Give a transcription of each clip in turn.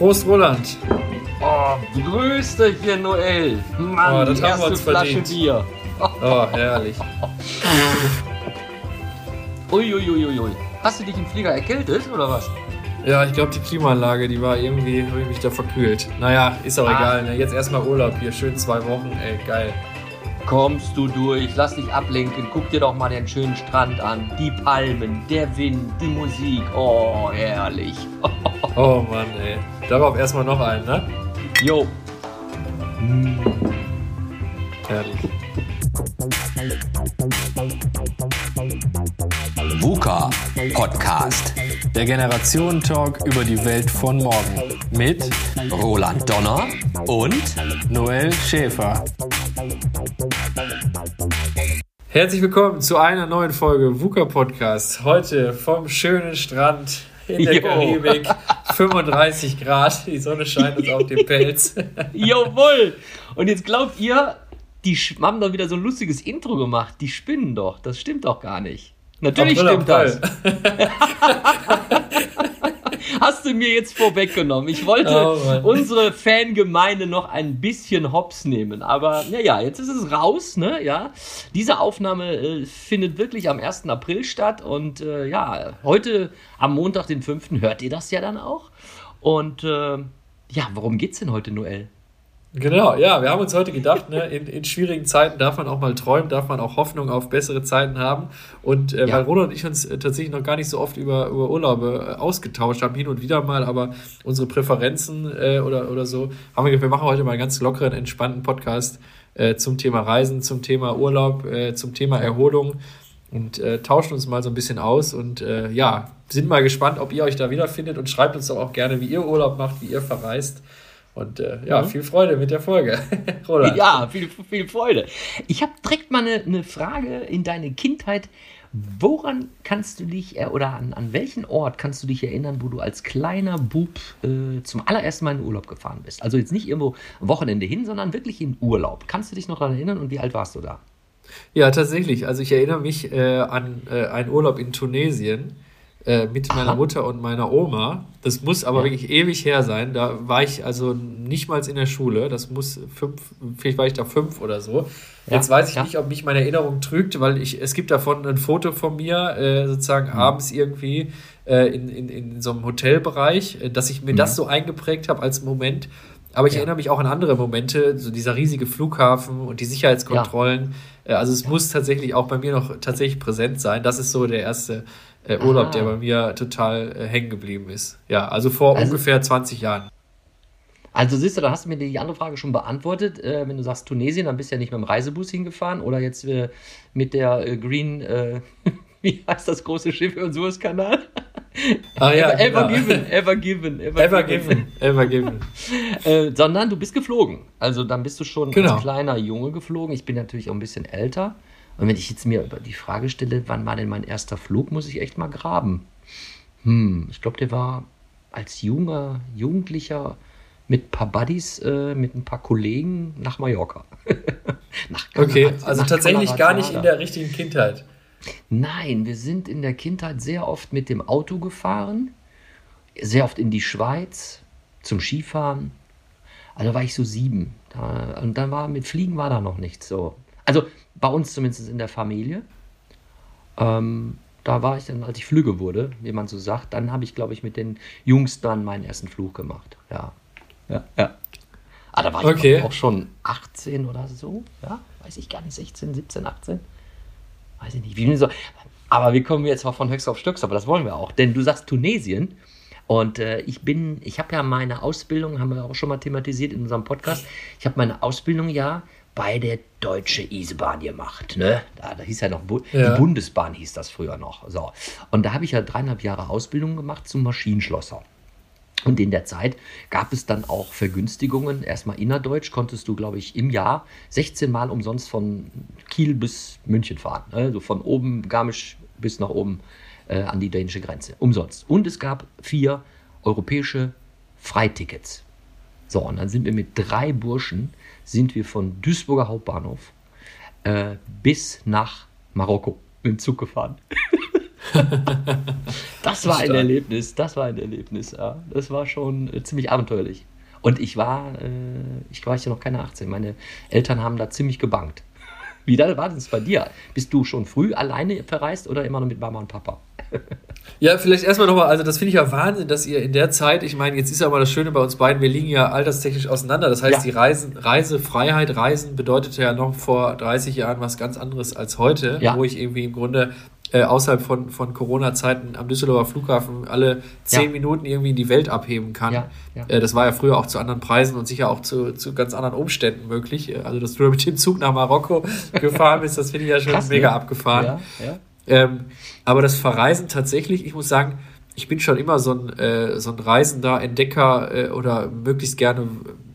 Prost, Roland. Oh, grüß dich hier, Noel. Mann, Oh, das haben wir uns Flasche verdient. Bier. Oh, herrlich. Uiuiuiui. Hast du dich im Flieger erkältet oder was? Ja, ich glaube, die Klimaanlage, die war irgendwie, habe ich mich da verkühlt. Naja, ist auch Ah. egal. Ne? Jetzt erstmal Urlaub hier, schön zwei Wochen, ey, geil. Kommst du durch, lass dich ablenken, guck dir doch mal den schönen Strand an. Die Palmen, der Wind, die Musik. Oh, herrlich. Oh Mann, ey. Darauf erstmal noch einen, ne? Jo. Herrlich. VUCA Podcast. Der Generationen-Talk über die Welt von morgen. Mit Roland Donner und Noel Schäfer. Herzlich willkommen zu einer neuen Folge VUCA Podcast. Heute vom schönen Strand in der. Karibik. 35 Grad, die Sonne scheint uns auf den Pelz. Jawohl. Und jetzt glaubt ihr, die haben doch wieder so ein lustiges Intro gemacht. Die spinnen doch. Das stimmt doch gar nicht. Natürlich April, stimmt das. Hast du mir jetzt vorweggenommen. Ich wollte Oh, unsere Fangemeinde noch ein bisschen hops nehmen. Aber naja, jetzt ist es raus. Ne? Ja, Diese Aufnahme äh, findet wirklich am 1. April statt. Und äh, ja, heute am Montag, den 5. hört ihr das ja dann auch. Und äh, ja, worum geht's denn heute, Noel? Genau, ja, wir haben uns heute gedacht, ne, in, in schwierigen Zeiten darf man auch mal träumen, darf man auch Hoffnung auf bessere Zeiten haben. Und äh, Ja. weil Roland und ich uns äh, tatsächlich noch gar nicht so oft über, über Urlaube äh, ausgetauscht haben, hin und wieder mal, aber unsere Präferenzen äh, oder, oder so, haben wir gedacht, wir machen heute mal einen ganz lockeren, entspannten Podcast zum Thema Reisen, zum Thema Urlaub, zum Thema Erholung und tauschen uns mal so ein bisschen aus und ja, sind mal gespannt, ob ihr euch da wiederfindet und schreibt uns doch auch gerne, wie ihr Urlaub macht, wie ihr verreist. Und äh, ja, viel Freude mit der Folge. Roland. Ja, viel, viel Freude. Ich habe direkt mal eine, eine Frage in deine Kindheit. Woran kannst du dich er- oder an, an welchen Ort kannst du dich erinnern, wo du als kleiner Bub äh, zum allerersten Mal in Urlaub gefahren bist? Also jetzt nicht irgendwo am Wochenende hin, sondern wirklich in Urlaub. Kannst du dich noch daran erinnern und wie alt warst du da? Ja, tatsächlich. Also ich erinnere mich äh, an äh, einen Urlaub in Tunesien äh, mit meiner. Mutter und meiner Oma. Das muss aber Ja. wirklich ewig her sein. Da war ich also nicht mal in der Schule. Das muss fünf, vielleicht war ich da fünf oder so. Ja, Jetzt weiß ich ja. nicht, ob mich meine Erinnerung trügt, weil ich, es gibt davon ein Foto von mir, äh, sozusagen Mhm. abends irgendwie äh, in, in, in so einem Hotelbereich, äh, dass ich mir das Mhm. so eingeprägt habe als Moment. Aber ich Ja. erinnere mich auch an andere Momente, so dieser riesige Flughafen und die Sicherheitskontrollen. Äh, Also es muss tatsächlich auch bei mir noch tatsächlich präsent sein. Das ist so der erste äh, Urlaub, Aha. der bei mir total äh, hängen geblieben ist. Ja, also vor Also- ungefähr 20 Jahren. Also siehst du, da hast du mir die andere Frage schon beantwortet. Äh, wenn du sagst Tunesien, dann bist du ja nicht mit dem Reisebus hingefahren oder jetzt äh, mit der äh, Green, äh, wie heißt das große Schiff den Suezkanal? Ah ja, ever, genau. given, ever given, ever, Ever given, ever given. Äh, sondern du bist geflogen. Also dann bist du schon Genau. als kleiner Junge geflogen. Ich bin natürlich auch ein bisschen älter. Und wenn ich jetzt mir über die Frage stelle, wann war denn mein erster Flug, muss ich echt mal graben. Hm, ich glaube, der war als junger Jugendlicher mit ein paar Buddies, äh, mit ein paar Kollegen nach Mallorca. nach Okay, Calarate- also tatsächlich gar nicht in der richtigen Kindheit. Nein, wir sind in der Kindheit sehr oft mit dem Auto gefahren, sehr oft in die Schweiz zum Skifahren. Also war ich so sieben. Da, und dann war mit Fliegen war da noch nichts so. Also bei uns zumindest in der Familie. Ähm, da war ich dann, als ich Flüge wurde, wie man so sagt, dann habe ich, glaube ich, mit den Jungs dann meinen ersten Flug gemacht. Ja. Ja, ja. Ah, da war ich Okay. ich, auch schon 18 oder so. Ja, weiß ich gar nicht, 16, 17, 18 weiß ich nicht, wie so. Aber wir kommen jetzt mal von Höchst auf Stöcks, aber das wollen wir auch. Denn du sagst Tunesien. Und äh, ich bin, ich habe ja meine Ausbildung, haben wir auch schon mal thematisiert in unserem Podcast. Ich habe meine Ausbildung ja bei der Deutsche Isebahn gemacht. Ne? Da, da hieß ja noch, Bu Ja. die Bundesbahn hieß das früher noch. So. Und da habe ich ja dreieinhalb Jahre Ausbildung gemacht zum Maschinenschlosser. Und in der Zeit gab es dann auch Vergünstigungen. Erstmal innerdeutsch konntest du, glaube ich, im Jahr 16 Mal umsonst von Kiel bis München fahren. Also von oben Garmisch bis nach oben äh, an die dänische Grenze. Umsonst. Und es gab vier europäische Freitickets. So, und dann sind wir mit drei Burschen, sind wir von Duisburger Hauptbahnhof äh, bis nach Marokko mit dem Zug gefahren. das war ein Erlebnis, das war ein Erlebnis, ja. Das war schon äh, ziemlich abenteuerlich. Und ich war, äh, ich war ja noch keine 18. Meine Eltern haben da ziemlich gebankt. Wie war das bei dir? Bist du schon früh alleine verreist oder immer noch mit Mama und Papa? Ja, vielleicht erstmal nochmal, also das finde ich ja Wahnsinn, dass ihr in der Zeit, ich meine, jetzt ist ja mal das Schöne bei uns beiden, wir liegen ja alterstechnisch auseinander. Das heißt, ja. die Reisen, Reisefreiheit, Reisen bedeutete ja noch vor 30 Jahren was ganz anderes als heute, ja. wo ich irgendwie im Grunde äh, außerhalb von, von Corona-Zeiten am Düsseldorfer Flughafen alle zehn ja. Minuten irgendwie in die Welt abheben kann. Ja, ja. Äh, das war ja früher auch zu anderen Preisen und sicher auch zu, zu ganz anderen Umständen möglich. Äh, also, dass du mit dem Zug nach Marokko gefahren bist, das finde ich ja schon Krass, mega abgefahren. Ähm, aber das Verreisen tatsächlich, ich muss sagen, ich bin schon immer so ein, äh, so ein reisender Entdecker äh, oder möglichst gerne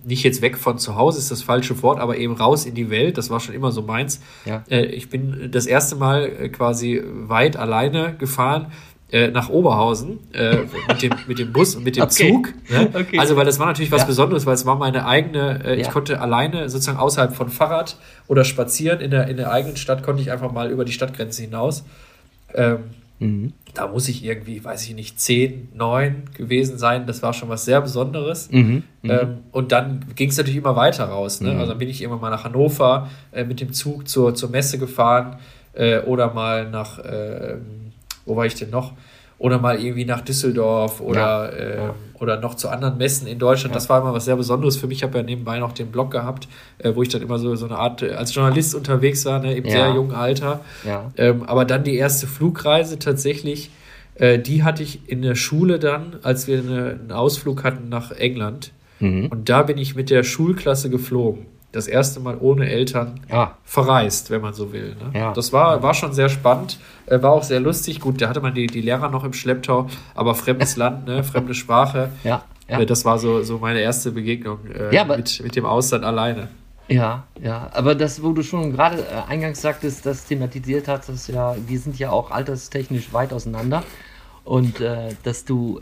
nicht jetzt weg von zu Hause ist das falsche Wort, aber eben raus in die Welt. Das war schon immer so meins. Ja. Äh, ich bin das erste Mal äh, quasi weit alleine gefahren äh, nach Oberhausen äh, mit, dem, mit dem Bus und mit dem okay. Zug. Ne? Okay. Also, weil das war natürlich was ja. Besonderes, weil es war meine eigene, äh, ja. ich konnte alleine sozusagen außerhalb von Fahrrad oder spazieren in der, in der eigenen Stadt, konnte ich einfach mal über die Stadtgrenze hinaus. Ähm, Mhm. Da muss ich irgendwie, weiß ich nicht, zehn, neun gewesen sein. Das war schon was sehr Besonderes. Mhm. Mhm. Ähm, und dann ging es natürlich immer weiter raus. Ne? Mhm. Also dann bin ich irgendwann mal nach Hannover äh, mit dem Zug zur, zur Messe gefahren äh, oder mal nach, äh, wo war ich denn noch? Oder mal irgendwie nach Düsseldorf oder, ja. äh, ja. oder noch zu anderen Messen in Deutschland. Ja. Das war immer was sehr Besonderes für mich. Ich habe ja nebenbei noch den Blog gehabt, äh, wo ich dann immer so, so eine Art äh, als Journalist unterwegs war, ne, im sehr jungen Alter. Ähm, aber dann die erste Flugreise tatsächlich, äh, die hatte ich in der Schule dann, als wir eine, einen Ausflug hatten nach England. Mhm. Und da bin ich mit der Schulklasse geflogen das erste Mal ohne Eltern ja. verreist, wenn man so will. Ne? Ja. Das war, war schon sehr spannend, äh, war auch sehr lustig. Gut, da hatte man die, die Lehrer noch im Schlepptau, aber fremdes Land, ne? fremde Sprache. Ja. ja. Äh, das war so, so meine erste Begegnung äh, mit, mit dem Ausland alleine. Ja, ja, aber das, wo du schon gerade äh, eingangs sagtest, das thematisiert hast, ist ja, wir sind ja auch alterstechnisch weit auseinander und äh, dass du,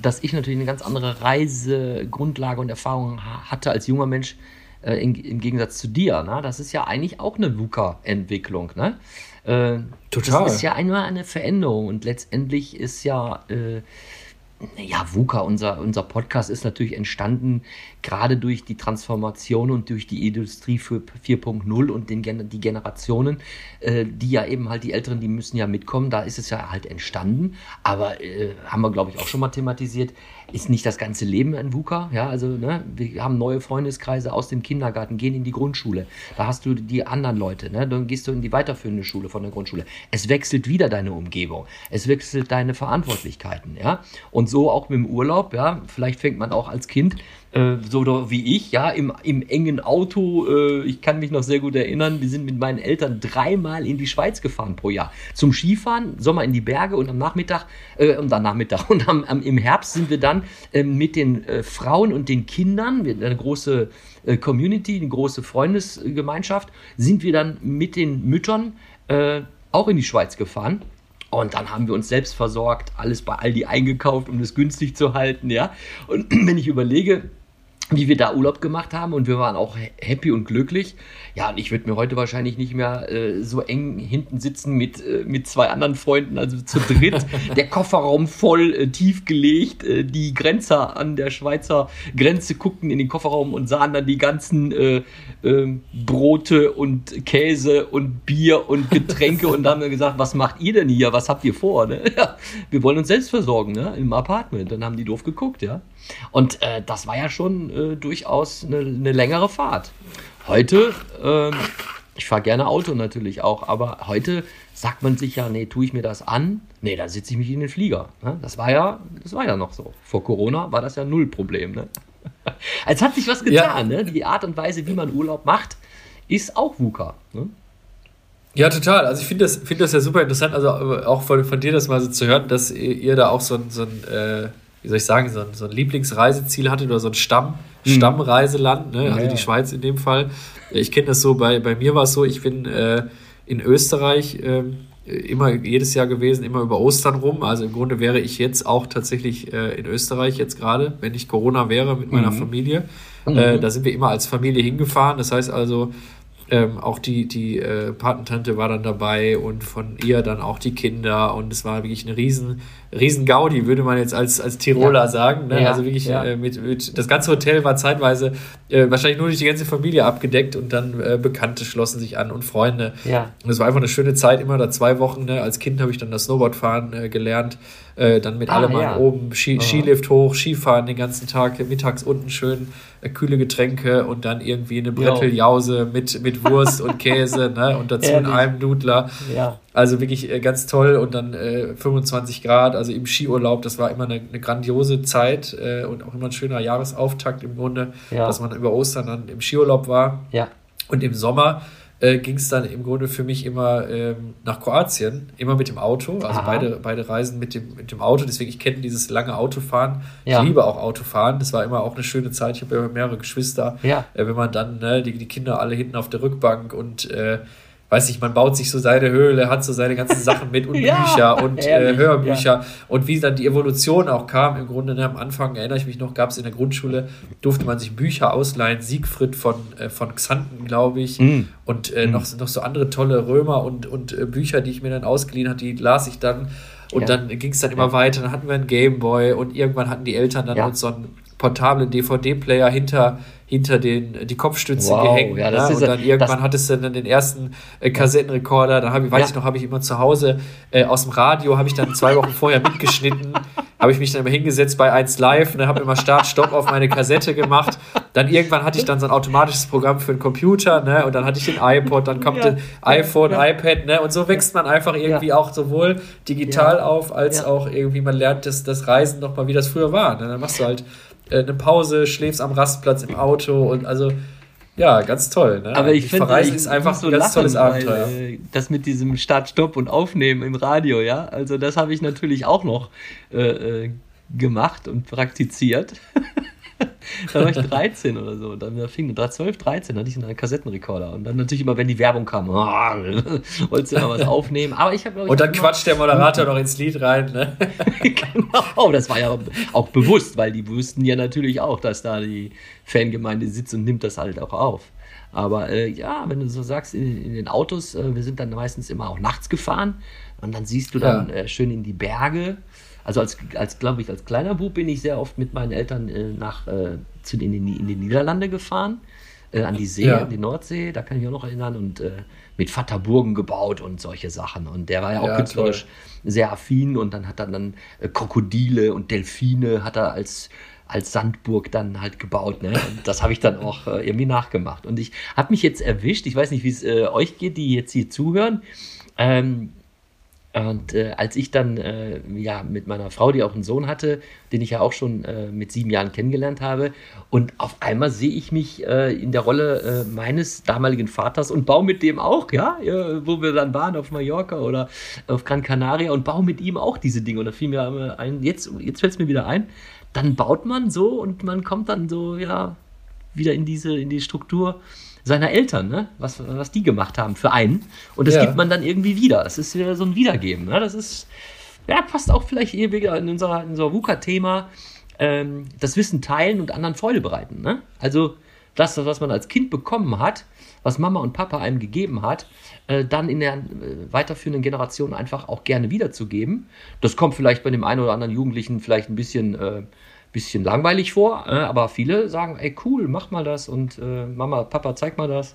dass ich natürlich eine ganz andere Reisegrundlage und Erfahrung hatte als junger Mensch, äh, in, im Gegensatz zu dir. Ne? Das ist ja eigentlich auch eine VUCA-Entwicklung. Ne? Äh, Total. Das ist ja einmal eine Veränderung und letztendlich ist ja, äh, ja, VUCA, unser, unser Podcast ist natürlich entstanden gerade durch die Transformation und durch die Industrie 4.0 und den, die Generationen, äh, die ja eben halt die Älteren, die müssen ja mitkommen, da ist es ja halt entstanden. Aber äh, haben wir, glaube ich, auch schon mal thematisiert, ist nicht das ganze Leben ein VUCA. Ja, also ne, wir haben neue Freundeskreise aus dem Kindergarten, gehen in die Grundschule. Da hast du die anderen Leute, ne? dann gehst du in die weiterführende Schule von der Grundschule. Es wechselt wieder deine Umgebung, es wechselt deine Verantwortlichkeiten. Ja? Und so auch mit dem Urlaub. Ja? Vielleicht fängt man auch als Kind äh, so wie ich, ja, im, im engen Auto. Äh, ich kann mich noch sehr gut erinnern, wir sind mit meinen Eltern dreimal in die Schweiz gefahren pro Jahr. Zum Skifahren, Sommer in die Berge und am Nachmittag, äh, und am Nachmittag und am, am, im Herbst sind wir dann äh, mit den äh, Frauen und den Kindern, wir, eine große äh, Community, eine große Freundesgemeinschaft, sind wir dann mit den Müttern auch in die Schweiz gefahren. Und dann haben wir uns selbst versorgt, alles bei Aldi eingekauft, um das günstig zu halten, ja. Und wenn ich überlege, wie wir da Urlaub gemacht haben und wir waren auch happy und glücklich. Ja, und ich würde mir heute wahrscheinlich nicht mehr äh, so eng hinten sitzen mit, äh, mit zwei anderen Freunden, also zu dritt. der Kofferraum voll äh, tief gelegt. Äh, die Grenzer an der Schweizer Grenze guckten in den Kofferraum und sahen dann die ganzen äh, ähm, Brote und Käse und Bier und Getränke und haben dann gesagt, was macht ihr denn hier? Was habt ihr vor? Ne? Ja, wir wollen uns selbst versorgen, ne? Im Apartment. Dann haben die doof geguckt, ja. Und äh, das war ja schon äh, durchaus eine, eine, längere Fahrt. Heute, äh, ich fahre gerne Auto natürlich auch, aber heute sagt man sich ja, nee, tue ich mir das an? Nee, da sitze ich mich in den Flieger. Ne? Das war ja, das war ja noch so. Vor Corona war das ja null Problem. Ne? Als hat sich was getan. Ja. Ne? Die Art und Weise, wie man Urlaub macht, ist auch VUCA. Ne? Ja, total. Also ich finde das, find das ja super interessant, also äh, auch von, von dir das mal so zu hören, dass ihr, ihr da auch so ein, so ein äh, wie soll ich sagen, so ein, so ein Lieblingsreiseziel hattet oder so ein Stamm, mhm. Stammreiseland, ne? also ja, die Schweiz in dem Fall. Ich kenne das so, bei, bei mir war es so, ich bin äh, in Österreich äh, immer jedes Jahr gewesen, immer über Ostern rum. Also im Grunde wäre ich jetzt auch tatsächlich äh, in Österreich jetzt gerade, wenn nicht Corona wäre mit meiner mhm. Familie. Mhm. Äh, da sind wir immer als Familie hingefahren. Das heißt also, ähm, auch die, die äh, Patentante war dann dabei und von ihr dann auch die Kinder und es war wirklich eine riesen, riesen Gaudi, würde man jetzt als, als Tiroler ja. sagen. Ne? Ja, also wirklich ja. äh, mit, mit, das ganze Hotel war zeitweise äh, wahrscheinlich nur durch die ganze Familie abgedeckt und dann äh, Bekannte schlossen sich an und Freunde. Ja. Und es war einfach eine schöne Zeit, immer da zwei Wochen. Ne? Als Kind habe ich dann das Snowboardfahren äh, gelernt. Äh, dann mit ah, allem ja. oben, Ski, Skilift hoch, Skifahren den ganzen Tag, mittags unten schön äh, kühle Getränke und dann irgendwie eine Bretteljause mit, mit Wurst und Käse ne? und dazu in einem Nudler. Ja. Also wirklich ganz toll und dann äh, 25 Grad, also im Skiurlaub, das war immer eine, eine grandiose Zeit äh, und auch immer ein schöner Jahresauftakt im Grunde, ja. dass man über Ostern dann im Skiurlaub war. Ja. Und im Sommer äh, ging es dann im Grunde für mich immer ähm, nach Kroatien, immer mit dem Auto. Also beide, beide Reisen mit dem, mit dem Auto. Deswegen, ich kenne dieses lange Autofahren. Ja. Ich liebe auch Autofahren. Das war immer auch eine schöne Zeit. Ich habe ja mehrere Geschwister. Ja. Äh, wenn man dann ne, die, die Kinder alle hinten auf der Rückbank und äh, weiß ich, man baut sich so seine Höhle, hat so seine ganzen Sachen mit und ja, Bücher und äh, Hörbücher ja. und wie dann die Evolution auch kam, im Grunde ne, am Anfang, erinnere ich mich noch, gab es in der Grundschule, durfte man sich Bücher ausleihen, Siegfried von, äh, von Xanten, glaube ich, mm. und äh, mm. noch, noch so andere tolle Römer und, und äh, Bücher, die ich mir dann ausgeliehen habe, die las ich dann und ja. dann ging es dann immer weiter, dann hatten wir einen Gameboy und irgendwann hatten die Eltern dann uns so einen portablen DVD-Player hinter hinter den, die Kopfstütze wow, gehängt. Ja, ne? Und dann irgendwann hattest du dann den ersten äh, Kassettenrekorder. Da habe ich, weiß ja. ich noch, habe ich immer zu Hause äh, aus dem Radio, habe ich dann zwei Wochen vorher mitgeschnitten, habe ich mich dann immer hingesetzt bei 1 Live, ne, habe immer Start, Stopp auf meine Kassette gemacht. Dann irgendwann hatte ich dann so ein automatisches Programm für den Computer, ne? Und dann hatte ich den iPod, dann kommt ja. iPhone, ja. iPad, ne? Und so wächst man einfach irgendwie auch sowohl digital auf, als auch irgendwie man lernt das, das Reisen nochmal, wie das früher war. Ne? Dann machst du halt äh, eine Pause, schläfst am Rastplatz im Auto und also ja, ganz toll. Ne? Aber ich finde, Verreisen ist einfach so ein ganz lachen, tolles Abenteuer. Weil, äh, das mit diesem Start, Stopp und Aufnehmen im Radio, ja, also das habe ich natürlich auch noch äh, äh gemacht und praktiziert. da war ich 13 oder so. Dann fing 12, 13 hatte ich einen Kassettenrekorder. Und dann natürlich immer, wenn die Werbung kam, wolltest du immer was aufnehmen. Aber ich habe Und dann quatscht der Moderator noch ins Lied rein, ne? genau, das war ja auch bewusst, weil die wussten ja natürlich auch, dass da die Fangemeinde sitzt und nimmt das halt auch auf. Aber äh, ja, wenn du so sagst, in, in den Autos, äh, wir sind dann meistens immer auch nachts gefahren und dann siehst du dann ja. äh, schön in die Berge also als, als glaube ich, als kleiner Bub bin ich sehr oft mit meinen Eltern äh, nach, äh, zu den, in, die, in die Niederlande gefahren, äh, an die See, ja. an die Nordsee, da kann ich mich auch noch erinnern, und äh, mit Vater Burgen gebaut und solche Sachen. Und der war ja auch ja, künstlerisch toll. sehr affin und dann hat er dann äh, Krokodile und Delfine hat er als als Sandburg dann halt gebaut. Ne? Und das habe ich dann auch äh, irgendwie nachgemacht. Und ich habe mich jetzt erwischt, ich weiß nicht, wie es äh, euch geht, die jetzt hier zuhören. Ähm, und äh, als ich dann äh, ja mit meiner Frau, die auch einen Sohn hatte, den ich ja auch schon äh, mit sieben Jahren kennengelernt habe, und auf einmal sehe ich mich äh, in der Rolle äh, meines damaligen Vaters und baue mit dem auch, ja, wo wir dann waren auf Mallorca oder auf Gran Canaria und baue mit ihm auch diese Dinge. Und da fiel mir ein, jetzt, jetzt fällt es mir wieder ein, dann baut man so und man kommt dann so, ja, wieder in diese, in die Struktur seiner Eltern, ne? was, was die gemacht haben für einen. Und das ja. gibt man dann irgendwie wieder. Das ist wieder so ein Wiedergeben. Ne? Das ist, ja, passt auch vielleicht hier wieder in unser, in unser VUCA-Thema, ähm, das Wissen teilen und anderen Freude bereiten. Ne? Also das, was man als Kind bekommen hat, was Mama und Papa einem gegeben hat, äh, dann in der äh, weiterführenden Generation einfach auch gerne wiederzugeben. Das kommt vielleicht bei dem einen oder anderen Jugendlichen vielleicht ein bisschen äh, bisschen langweilig vor, äh, aber viele sagen, ey cool, mach mal das und äh, Mama, Papa, zeig mal das.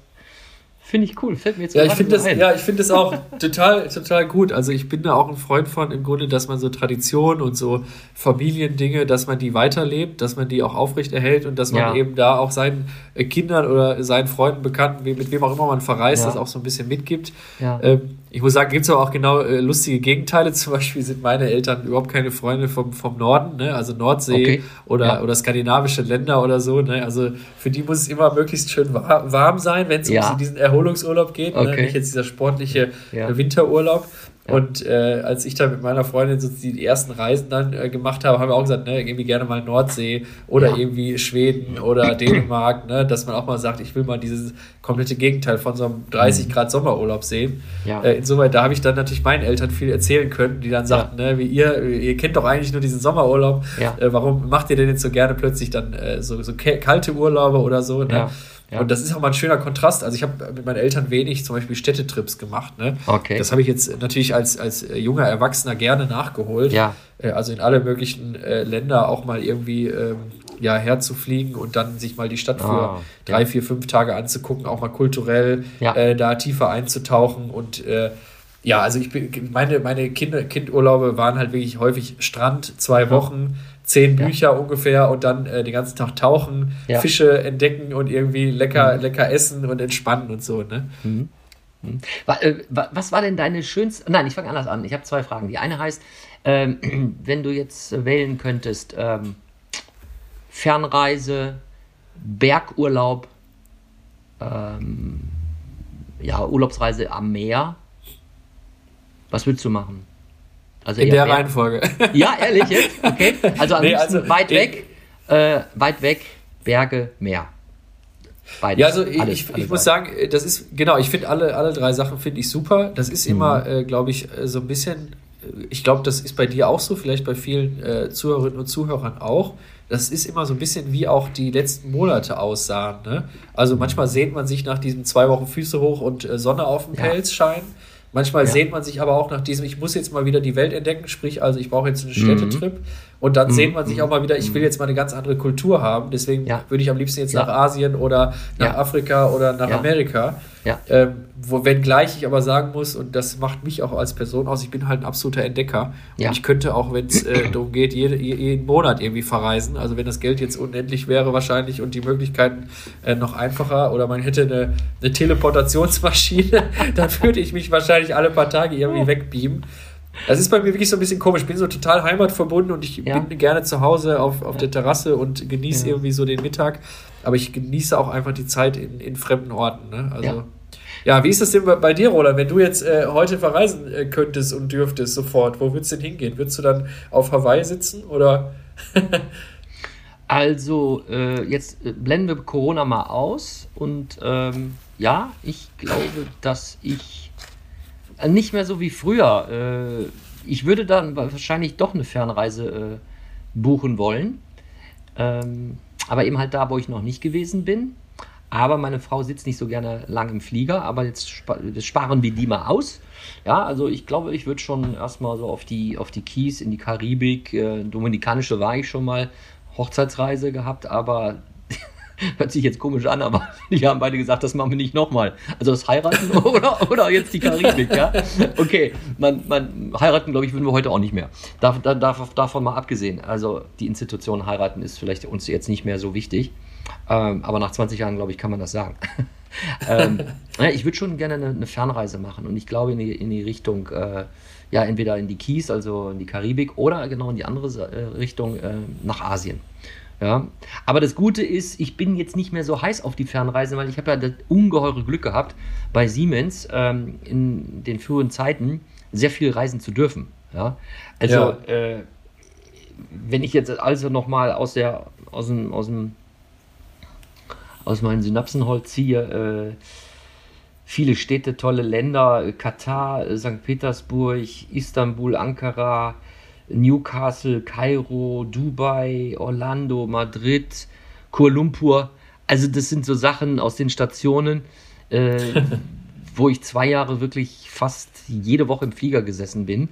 Finde ich cool, fällt mir jetzt ja, ich finde das, ein. Ja, ich finde das auch total, total gut. Also ich bin da auch ein Freund von im Grunde, dass man so Traditionen und so Familiendinge, dass man die weiterlebt, dass man die auch aufrechterhält und dass man ja. eben da auch seinen äh, Kindern oder seinen Freunden, Bekannten, mit wem auch immer man verreist, ja. das auch so ein bisschen mitgibt. Ja. Ähm, ich muss sagen, gibt es aber auch genau äh, lustige Gegenteile. Zum Beispiel sind meine Eltern überhaupt keine Freunde vom, vom Norden, ne? also Nordsee okay. oder, ja. oder skandinavische Länder oder so. Ne? Also für die muss es immer möglichst schön warm sein, wenn es ja. um diesen Erholungsurlaub geht, ne? okay. ne? nicht jetzt dieser sportliche ja. Winterurlaub. Und äh, als ich dann mit meiner Freundin so die ersten Reisen dann äh, gemacht habe, haben wir auch gesagt, ne, irgendwie gerne mal Nordsee oder ja. irgendwie Schweden oder Dänemark, ne, dass man auch mal sagt, ich will mal dieses komplette Gegenteil von so einem 30 mhm. Grad Sommerurlaub sehen. Ja. Äh, insoweit, da habe ich dann natürlich meinen Eltern viel erzählen können, die dann sagten, ja. ne, wie ihr, ihr kennt doch eigentlich nur diesen Sommerurlaub, äh, warum macht ihr denn jetzt so gerne plötzlich dann äh, so, so kalte Urlaube oder so, ne? Ja. Und das ist auch mal ein schöner Kontrast. Also ich habe mit meinen Eltern wenig zum Beispiel Städtetrips gemacht. Ne? Okay. Das habe ich jetzt natürlich als, als junger Erwachsener gerne nachgeholt. Ja. Äh, also in alle möglichen äh, Länder auch mal irgendwie ähm, ja, herzufliegen und dann sich mal die Stadt für Ah, drei, ja. vier, fünf Tage anzugucken, auch mal kulturell Ja. äh, da tiefer einzutauchen und äh, ja, also ich bin, meine, meine Kinder, Kindurlaube waren halt wirklich häufig Strand, zwei Wochen, zehn Ja. Bücher ungefähr und dann äh, den ganzen Tag tauchen, Ja. Fische entdecken und irgendwie lecker, lecker essen und entspannen und so, ne? Wa- äh, wa- Was war denn deine schönste? Nein, ich fange anders an. Ich habe zwei Fragen. Die eine heißt, ähm, wenn du jetzt wählen könntest, ähm, Fernreise, Bergurlaub, ähm, ja, Urlaubsreise am Meer, was würdest du machen? Also In der Berg- Reihenfolge. Ja, ehrlich jetzt? Okay. Also am Nee, liebsten also, weit weg, äh, weit weg, Berge, Meer. Beides. Ja, also ich, Alles- ich, alles ich muss sagen, das ist, genau, ich finde alle, alle drei Sachen finde ich super. Das ist immer, äh, glaube ich, äh, so ein bisschen, äh, ich glaube, das ist bei dir auch so, vielleicht bei vielen äh, Zuhörerinnen und Zuhörern auch. Das ist immer so ein bisschen, wie auch die letzten Monate aussahen. Ne? Also manchmal sehnt man sich nach diesem zwei Wochen Füße hoch und äh, Sonne auf dem Ja. Pelz scheinen. Manchmal Ja. sehnt man sich aber auch nach diesem, ich muss jetzt mal wieder die Welt entdecken, sprich, also ich brauche jetzt einen Städtetrip. Und dann sehnt man sich auch mal wieder, ich will jetzt mal eine ganz andere Kultur haben. Deswegen Ja. würde ich am liebsten jetzt Ja. nach Asien oder nach Ja. Afrika oder nach. Amerika. Ähm, wo, wenngleich ich aber sagen muss, und das macht mich auch als Person aus, ich bin halt ein absoluter Entdecker. Und ich könnte auch, wenn es äh, darum geht, jede, je- jeden Monat irgendwie verreisen. Also wenn das Geld jetzt unendlich wäre wahrscheinlich und die Möglichkeiten äh, noch einfacher oder man hätte eine, eine Teleportationsmaschine, dann würde ich mich wahrscheinlich alle paar Tage irgendwie wegbeamen. Das ist bei mir wirklich so ein bisschen komisch. Ich bin so total heimatverbunden und ich Ja. bin gerne zu Hause auf, auf der Terrasse und genieße Ja. irgendwie so den Mittag. Aber ich genieße auch einfach die Zeit in, in fremden Orten. Ne? Also, Ja. ja. wie ist das denn bei, bei dir, Roland? Wenn du jetzt äh, heute verreisen äh, könntest und dürftest sofort, wo würdest du denn hingehen? Würdest du dann auf Hawaii sitzen oder? Also, äh, jetzt äh, blenden wir Corona mal aus und ähm, ja, ich glaube, dass ich nicht mehr so wie früher. Äh, ich würde dann wahrscheinlich doch eine Fernreise äh, buchen wollen. Ähm, aber eben halt da, wo ich noch nicht gewesen bin. Aber meine Frau sitzt nicht so gerne lang im Flieger, aber jetzt sparen wir die mal aus. Ja, also ich glaube, ich würde schon erstmal so auf die, auf die Keys in die Karibik, äh, Dominikanische war ich schon mal, Hochzeitsreise gehabt, aber hört sich jetzt komisch an, aber die haben beide gesagt, das machen wir nicht nochmal. Also das Heiraten oder, oder jetzt die Karibik, ja? Okay, man, man heiraten, glaube ich, würden wir heute auch nicht mehr. Dav, da- dav, davon mal abgesehen. Also die Institution heiraten ist vielleicht uns jetzt nicht mehr so wichtig. Ähm, aber nach 20 Jahren, glaube ich, kann man das sagen. ähm, ja, ich würde schon gerne eine, eine Fernreise machen und ich glaube in die, in die Richtung, äh, ja, entweder in die Keys, also in die Karibik oder genau in die andere äh, Richtung äh, nach Asien. Ja, aber das Gute ist, ich bin jetzt nicht mehr so heiß auf die Fernreise, weil ich habe ja das ungeheure Glück gehabt, bei Siemens ähm, in den frühen Zeiten sehr viel reisen zu dürfen. Ja, also Ja. Äh, wenn ich jetzt also noch mal aus der aus dem aus dem aus meinem Synapsenholz ziehe, äh, viele Städte, tolle Länder, Katar, äh, St. Petersburg, Istanbul, Ankara, Newcastle, Kairo, Dubai, Orlando, Madrid, Kuala Lumpur. Also das sind so Sachen aus den Stationen, äh, wo ich zwei Jahre wirklich fast jede Woche im Flieger gesessen bin,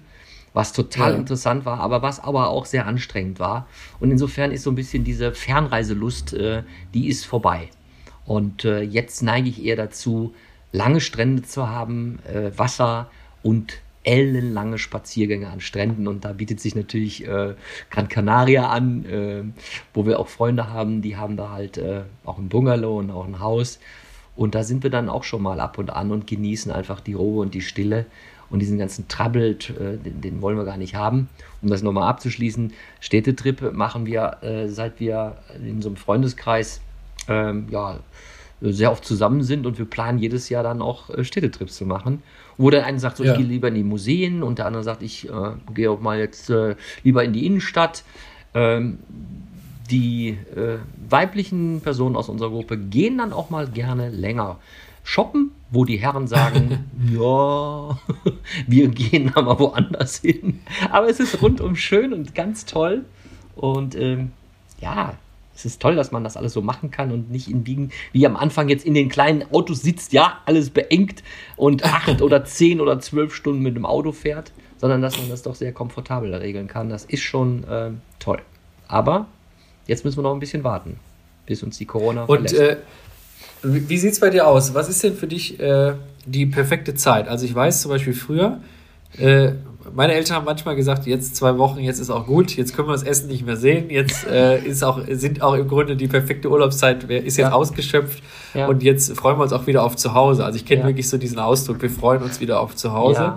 was total Ja. interessant war, aber was aber auch sehr anstrengend war. Und insofern ist so ein bisschen diese Fernreiselust, äh, die ist vorbei. Und äh, jetzt neige ich eher dazu, lange Strände zu haben, äh, Wasser und ellenlange Spaziergänge an Stränden. Und da bietet sich natürlich äh, Gran Canaria an, äh, wo wir auch Freunde haben, die haben da halt äh, auch ein Bungalow und auch ein Haus. Und da sind wir dann auch schon mal ab und an und genießen einfach die Ruhe und die Stille. Und diesen ganzen Trouble, äh, den, den wollen wir gar nicht haben. Um das nochmal abzuschließen, Städtetrip machen wir, äh, seit wir in so einem Freundeskreis ähm, ja, sehr oft zusammen sind und wir planen jedes Jahr dann auch äh, Städtetrips zu machen. Wo der eine sagt, so, Ja. ich gehe lieber in die Museen und der andere sagt, ich äh, gehe auch mal jetzt äh, lieber in die Innenstadt. Ähm, die äh, weiblichen Personen aus unserer Gruppe gehen dann auch mal gerne länger shoppen, wo die Herren sagen, ja, wir gehen da mal woanders hin. Aber es ist rundum schön und ganz toll. Und ähm, ja, Es ist toll, dass man das alles so machen kann und nicht in Biegen, wie am Anfang jetzt in den kleinen Autos sitzt, ja, alles beengt und acht oder zehn oder zwölf Stunden mit dem Auto fährt, sondern dass man das doch sehr komfortabel regeln kann. Das ist schon äh, toll. Aber jetzt müssen wir noch ein bisschen warten, bis uns die Corona Und äh, wie sieht es bei dir aus? Was ist denn für dich äh, die perfekte Zeit? Also ich weiß zum Beispiel früher, äh, meine Eltern haben manchmal gesagt, jetzt zwei Wochen, jetzt ist auch gut, jetzt können wir das Essen nicht mehr sehen, jetzt äh, ist auch, sind auch im Grunde die perfekte Urlaubszeit, ist jetzt ja. ausgeschöpft ja. und jetzt freuen wir uns auch wieder auf zu Hause. Also ich kenne ja. wirklich so diesen Ausdruck, wir freuen uns wieder auf zu Hause.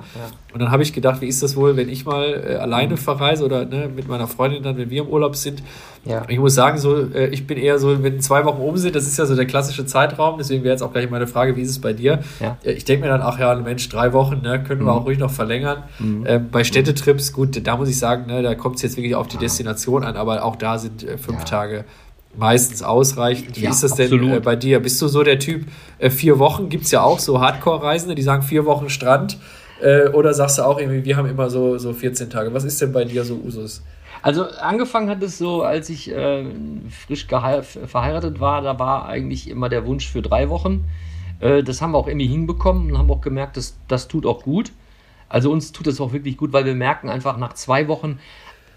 Und dann habe ich gedacht, wie ist das wohl, wenn ich mal äh, alleine mhm. verreise oder ne, mit meiner Freundin dann, wenn wir im Urlaub sind. Ja. Ich muss sagen, so, äh, ich bin eher so, wenn zwei Wochen um sind, das ist ja so der klassische Zeitraum, deswegen wäre jetzt auch gleich meine Frage, wie ist es bei dir? Äh, ich denke mir dann, ach ja, Mensch, drei Wochen, ne, können mhm. wir auch ruhig noch verlängern. Mhm. Ähm, bei Städtetrips, gut, da muss ich sagen, ne, da kommt es jetzt wirklich auf die Destination an, aber auch da sind äh, fünf ja. Tage meistens ausreichend. Wie ja, ist das denn äh, bei dir? Bist du so der Typ, äh, vier Wochen gibt es ja auch so Hardcore-Reisende, die sagen vier Wochen Strand. Äh, oder sagst du auch irgendwie, wir haben immer so, so 14 Tage? Was ist denn bei dir so Usus? Also angefangen hat es so, als ich äh, frisch verheiratet war, da war eigentlich immer der Wunsch für drei Wochen. Äh, das haben wir auch irgendwie hinbekommen und haben auch gemerkt, dass das tut auch gut. Also uns tut es auch wirklich gut, weil wir merken einfach nach zwei Wochen,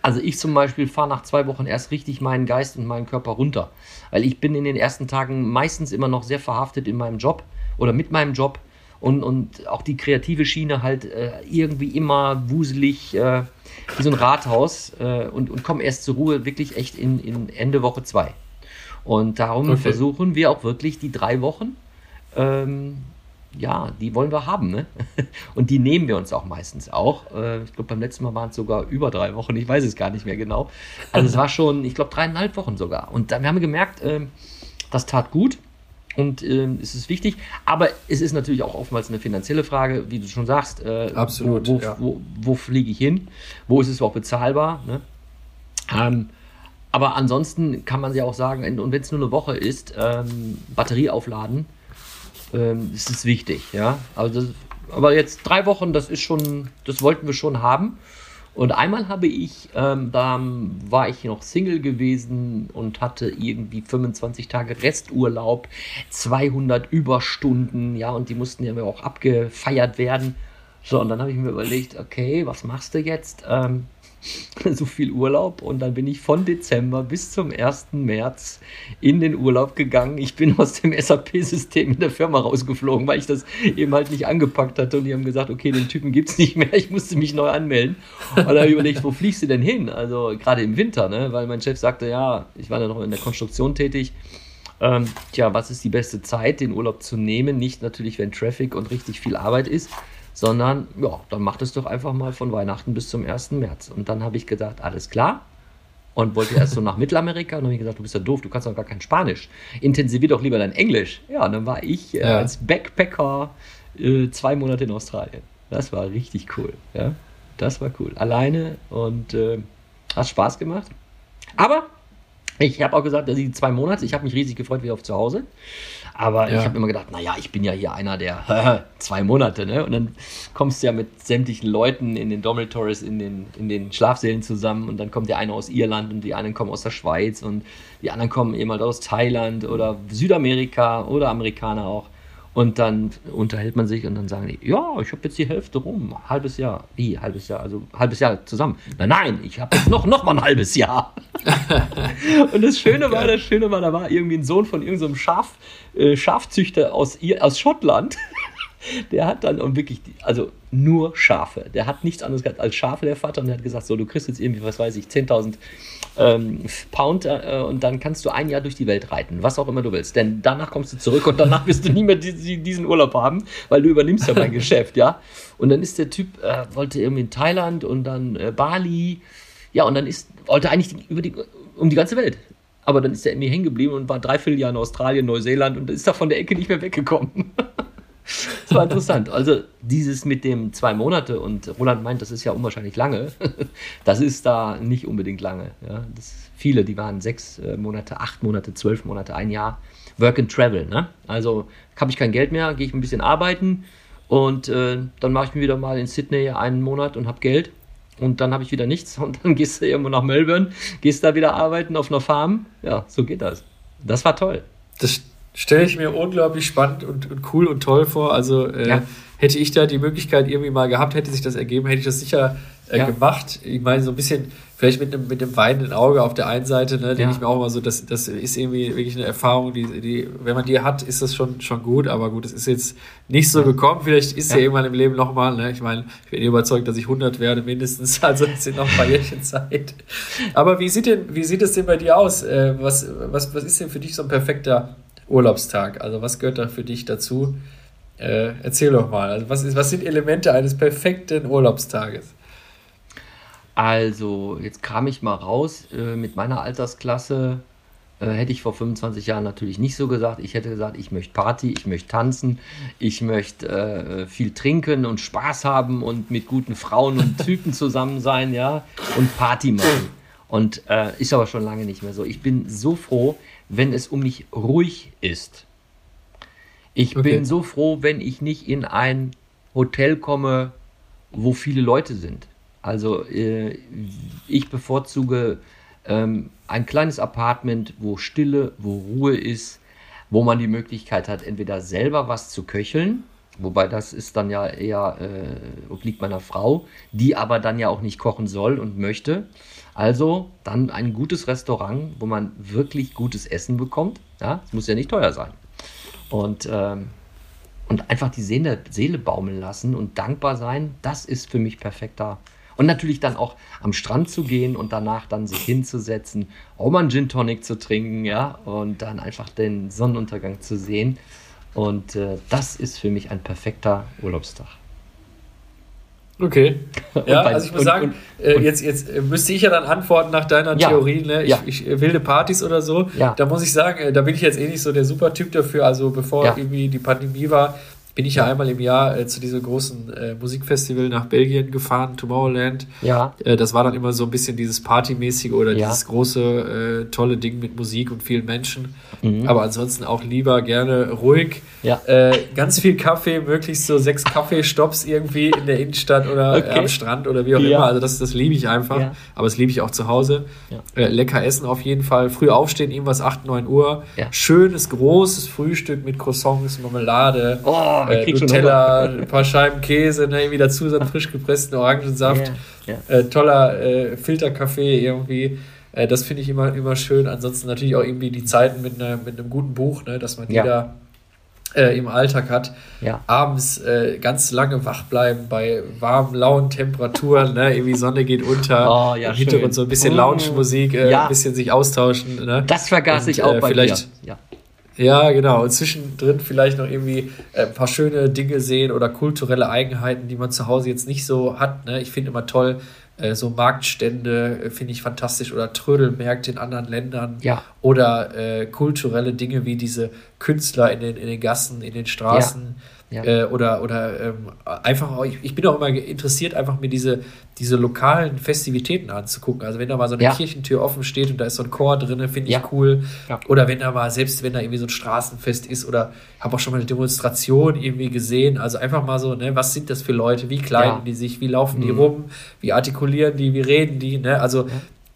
also ich zum Beispiel fahre nach zwei Wochen erst richtig meinen Geist und meinen Körper runter. Weil ich bin in den ersten Tagen meistens immer noch sehr verhaftet in meinem Job oder mit meinem Job und, und auch die kreative Schiene halt äh, irgendwie immer wuselig äh, wie so ein Rathaus äh, und, und komme erst zur Ruhe wirklich echt in, in Ende Woche zwei. Und darum okay. versuchen wir auch wirklich die drei Wochen, ähm, ja, die wollen wir haben. Ne? Und die nehmen wir uns auch meistens auch. Äh, ich glaube, beim letzten Mal waren es sogar über drei Wochen, ich weiß es gar nicht mehr genau. Also es war schon, ich glaube, dreieinhalb Wochen sogar. Und dann haben wir gemerkt, äh, das tat gut. Und äh, es ist wichtig, aber es ist natürlich auch oftmals eine finanzielle Frage, wie du schon sagst. Äh, Absolut. Wo, wo, ja. wo, wo fliege ich hin? Wo ist es überhaupt bezahlbar? Ne? Ähm, aber ansonsten kann man ja auch sagen, und wenn es nur eine Woche ist, ähm, Batterie aufladen, ähm, ist wichtig. Ja? Also das, aber jetzt drei Wochen, das ist schon, das wollten wir schon haben. Und einmal habe ich, ähm, da war ich noch Single gewesen und hatte irgendwie 25 Tage Resturlaub, 200 Überstunden, ja, und die mussten ja auch abgefeiert werden. So, und dann habe ich mir überlegt, okay, was machst du jetzt? Ähm, so viel Urlaub und dann bin ich von Dezember bis zum 1. März in den Urlaub gegangen. Ich bin aus dem SAP-System in der Firma rausgeflogen, weil ich das eben halt nicht angepackt hatte und die haben gesagt, okay, den Typen gibt es nicht mehr, ich musste mich neu anmelden. Und dann habe ich überlegt, wo fliegst du denn hin? Also gerade im Winter, ne? weil mein Chef sagte, ja, ich war da noch in der Konstruktion tätig. Ähm, tja, was ist die beste Zeit, den Urlaub zu nehmen? Nicht natürlich, wenn Traffic und richtig viel Arbeit ist, sondern ja, dann macht es doch einfach mal von Weihnachten bis zum 1. März. Und dann habe ich gedacht, alles klar. Und wollte erst so nach Mittelamerika und habe ich gesagt, du bist ja doof, du kannst doch gar kein Spanisch. Intensivier doch lieber dein Englisch. Ja, und dann war ich äh, ja. als Backpacker äh, zwei Monate in Australien. Das war richtig cool. Ja, das war cool. Alleine und äh, hat Spaß gemacht. Aber ich habe auch gesagt, dass die zwei Monate, ich habe mich riesig gefreut wieder auf zu Hause. Aber ja. ich habe immer gedacht, naja, ich bin ja hier einer der zwei Monate, ne? Und dann kommst du ja mit sämtlichen Leuten in den Dormitories, in den, in den Schlafsälen zusammen und dann kommt der eine aus Irland und die anderen kommen aus der Schweiz und die anderen kommen eben halt aus Thailand oder Südamerika oder Amerikaner auch. Und dann unterhält man sich und dann sagen die, ja, ich habe jetzt die Hälfte rum, halbes Jahr. Wie, halbes Jahr? Also halbes Jahr zusammen. Nein, nein, ich habe jetzt noch, noch mal ein halbes Jahr. und das Schöne war, das Schöne war, da war irgendwie ein Sohn von irgendeinem Schaf, äh, Schafzüchter aus, aus Schottland. Der hat dann und wirklich, also nur Schafe. Der hat nichts anderes gehabt als Schafe, der Vater. Und der hat gesagt, so, du kriegst jetzt irgendwie, was weiß ich, 10.000 ähm, Pound äh, und dann kannst du ein Jahr durch die Welt reiten, was auch immer du willst. Denn danach kommst du zurück und danach wirst du nie mehr die, diesen Urlaub haben, weil du übernimmst ja mein Geschäft, ja. Und dann ist der Typ, äh, wollte irgendwie in Thailand und dann äh, Bali, ja, und dann ist, wollte eigentlich über die, um die ganze Welt. Aber dann ist er irgendwie hängen geblieben und war dreiviertel Jahr in Australien, Neuseeland und ist da von der Ecke nicht mehr weggekommen. Das war interessant. Also dieses mit dem zwei Monate und Roland meint, das ist ja unwahrscheinlich lange. Das ist da nicht unbedingt lange. Ja. Viele, die waren sechs äh, Monate, acht Monate, zwölf Monate, ein Jahr. Work and Travel. Ne? Also habe ich kein Geld mehr, gehe ich ein bisschen arbeiten und äh, dann mache ich mir wieder mal in Sydney einen Monat und habe Geld und dann habe ich wieder nichts und dann gehst du irgendwo nach Melbourne, gehst da wieder arbeiten auf einer Farm. Ja, so geht das. Das war toll. Das stelle ich mir unglaublich spannend und, und, cool und toll vor. Also äh, ja. hätte ich da die Möglichkeit irgendwie mal gehabt, hätte sich das ergeben, hätte ich das sicher äh, ja. gemacht. Ich meine, so ein bisschen vielleicht mit einem, mit einem weinenden Auge auf der einen Seite, ne, denke ja. ich mir auch immer so, das, das ist irgendwie wirklich eine Erfahrung, die, die, wenn man die hat, ist das schon, schon gut, aber gut, es ist jetzt nicht so gekommen, vielleicht ist ja, irgendwann im Leben nochmal, ne? ich meine, ich bin überzeugt, dass ich 100 werde mindestens, also es sind noch ein paar Jährchen Zeit. Aber wie sieht denn, wie sieht es denn bei dir aus? Äh, was, was, was ist denn für dich so ein perfekter Urlaubstag? Also was gehört da für dich dazu? Äh, erzähl doch mal, also was, ist, was sind Elemente eines perfekten Urlaubstages? Also, jetzt kam ich mal raus. Äh, mit meiner Altersklasse äh, hätte ich vor 25 Jahren natürlich nicht so gesagt. Ich hätte gesagt, ich möchte Party, ich möchte tanzen, ich möchte äh, viel trinken und Spaß haben und mit guten Frauen und Typen zusammen sein, ja, und Party machen. Und äh, ist aber schon lange nicht mehr so. Ich bin so froh, wenn es um mich ruhig ist. Ich okay. bin so froh, wenn ich nicht in ein Hotel komme, wo viele Leute sind. Also äh, ich bevorzuge ähm, ein kleines Apartment, wo Stille, wo Ruhe ist, wo man die Möglichkeit hat, entweder selber was zu köcheln, wobei das ist dann ja eher äh, obliegt meiner Frau, die aber dann ja auch nicht kochen soll und möchte. Also dann ein gutes Restaurant, wo man wirklich gutes Essen bekommt. Ja, es muss ja nicht teuer sein. Und ähm, und einfach die Seele, Seele baumeln lassen und dankbar sein, das ist für mich perfekter und natürlich dann auch am Strand zu gehen und danach dann sich hinzusetzen, auch mal einen Gin Tonic zu trinken, ja, und dann einfach den Sonnenuntergang zu sehen. Und äh, das ist für mich ein perfekter Urlaubstag. Okay. Ja, also ich muss und, sagen, und, äh, jetzt, jetzt äh, müsste ich ja dann antworten nach deiner ja, Theorie, ne? Ich, ja. ich, äh, wilde Partys oder so. Ja. Da muss ich sagen, da bin ich jetzt eh nicht so der super Typ dafür. Also bevor irgendwie die Pandemie war, bin ich ja einmal im Jahr äh, zu diesem großen äh, Musikfestival nach Belgien gefahren, Tomorrowland. Ja. Äh, das war dann immer so ein bisschen dieses Partymäßige oder ja. dieses große, äh, tolle Ding mit Musik und vielen Menschen. Mhm. Aber ansonsten auch lieber gerne ruhig. Ja. Äh, ganz viel Kaffee, möglichst so sechs Kaffeestops irgendwie in der Innenstadt oder okay. am Strand oder wie auch ja. immer. Also das, das liebe ich einfach. Ja. Aber das liebe ich auch zu Hause. Äh, lecker essen auf jeden Fall. Früh aufstehen, irgendwas 8, 9 Uhr. Schönes, großes Frühstück mit Croissants, Marmelade. Oh äh, Nutella, ein paar Scheiben Käse, ne, irgendwie dazu so einen frisch gepressten Orangensaft, yeah, yeah. Äh, toller äh, Filterkaffee irgendwie. Äh, das finde ich immer, immer schön. Ansonsten natürlich auch irgendwie die Zeiten mit, ne, mit einem guten Buch, ne, dass man die ja. da äh, im Alltag hat. Ja. Abends äh, ganz lange wach bleiben bei warmen, lauen Temperaturen, ne? irgendwie Sonne geht unter, oh, ja, im Hintergrund so ein bisschen Lounge-Musik, äh, ja. ein bisschen sich austauschen. Ne? Das vergaß Und, ich auch äh, bei vielleicht, dir. Ja. Ja, genau. Und zwischendrin vielleicht noch irgendwie äh, ein paar schöne Dinge sehen oder kulturelle Eigenheiten, die man zu Hause jetzt nicht so hat. Ne? Ich finde immer toll, äh, so Marktstände äh, finde ich fantastisch oder Trödelmärkte in anderen Ländern ja. oder äh, kulturelle Dinge wie diese Künstler in den, in den Gassen, in den Straßen. Ja ja. Äh, oder oder ähm, einfach, auch, ich, ich, bin auch immer interessiert, einfach mir diese, diese lokalen Festivitäten anzugucken. Also wenn da mal so eine ja. Kirchentür offen steht und da ist so ein Chor drin, finde ich ja. cool. Oder wenn da mal, selbst wenn da irgendwie so ein Straßenfest ist oder habe auch schon mal eine Demonstration irgendwie gesehen. Also einfach mal so, ne, was sind das für Leute? Wie kleiden die sich? Wie laufen mhm. die rum? Wie artikulieren die? Wie reden die? Ne? Also